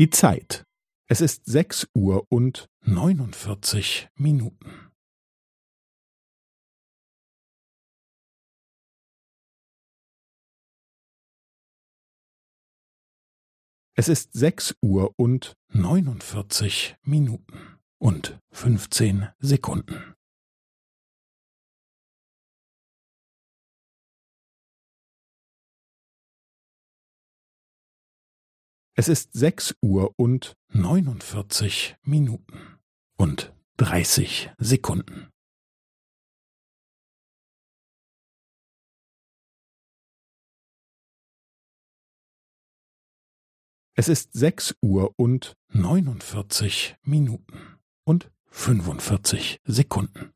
Die Zeit. Es ist sechs Uhr und neunundvierzig Minuten. Es ist sechs Uhr und neunundvierzig Minuten und fünfzehn Sekunden. Es ist sechs Uhr und neunundvierzig Minuten und dreißig Sekunden. Es ist sechs Uhr und neunundvierzig Minuten und fünfundvierzig Sekunden.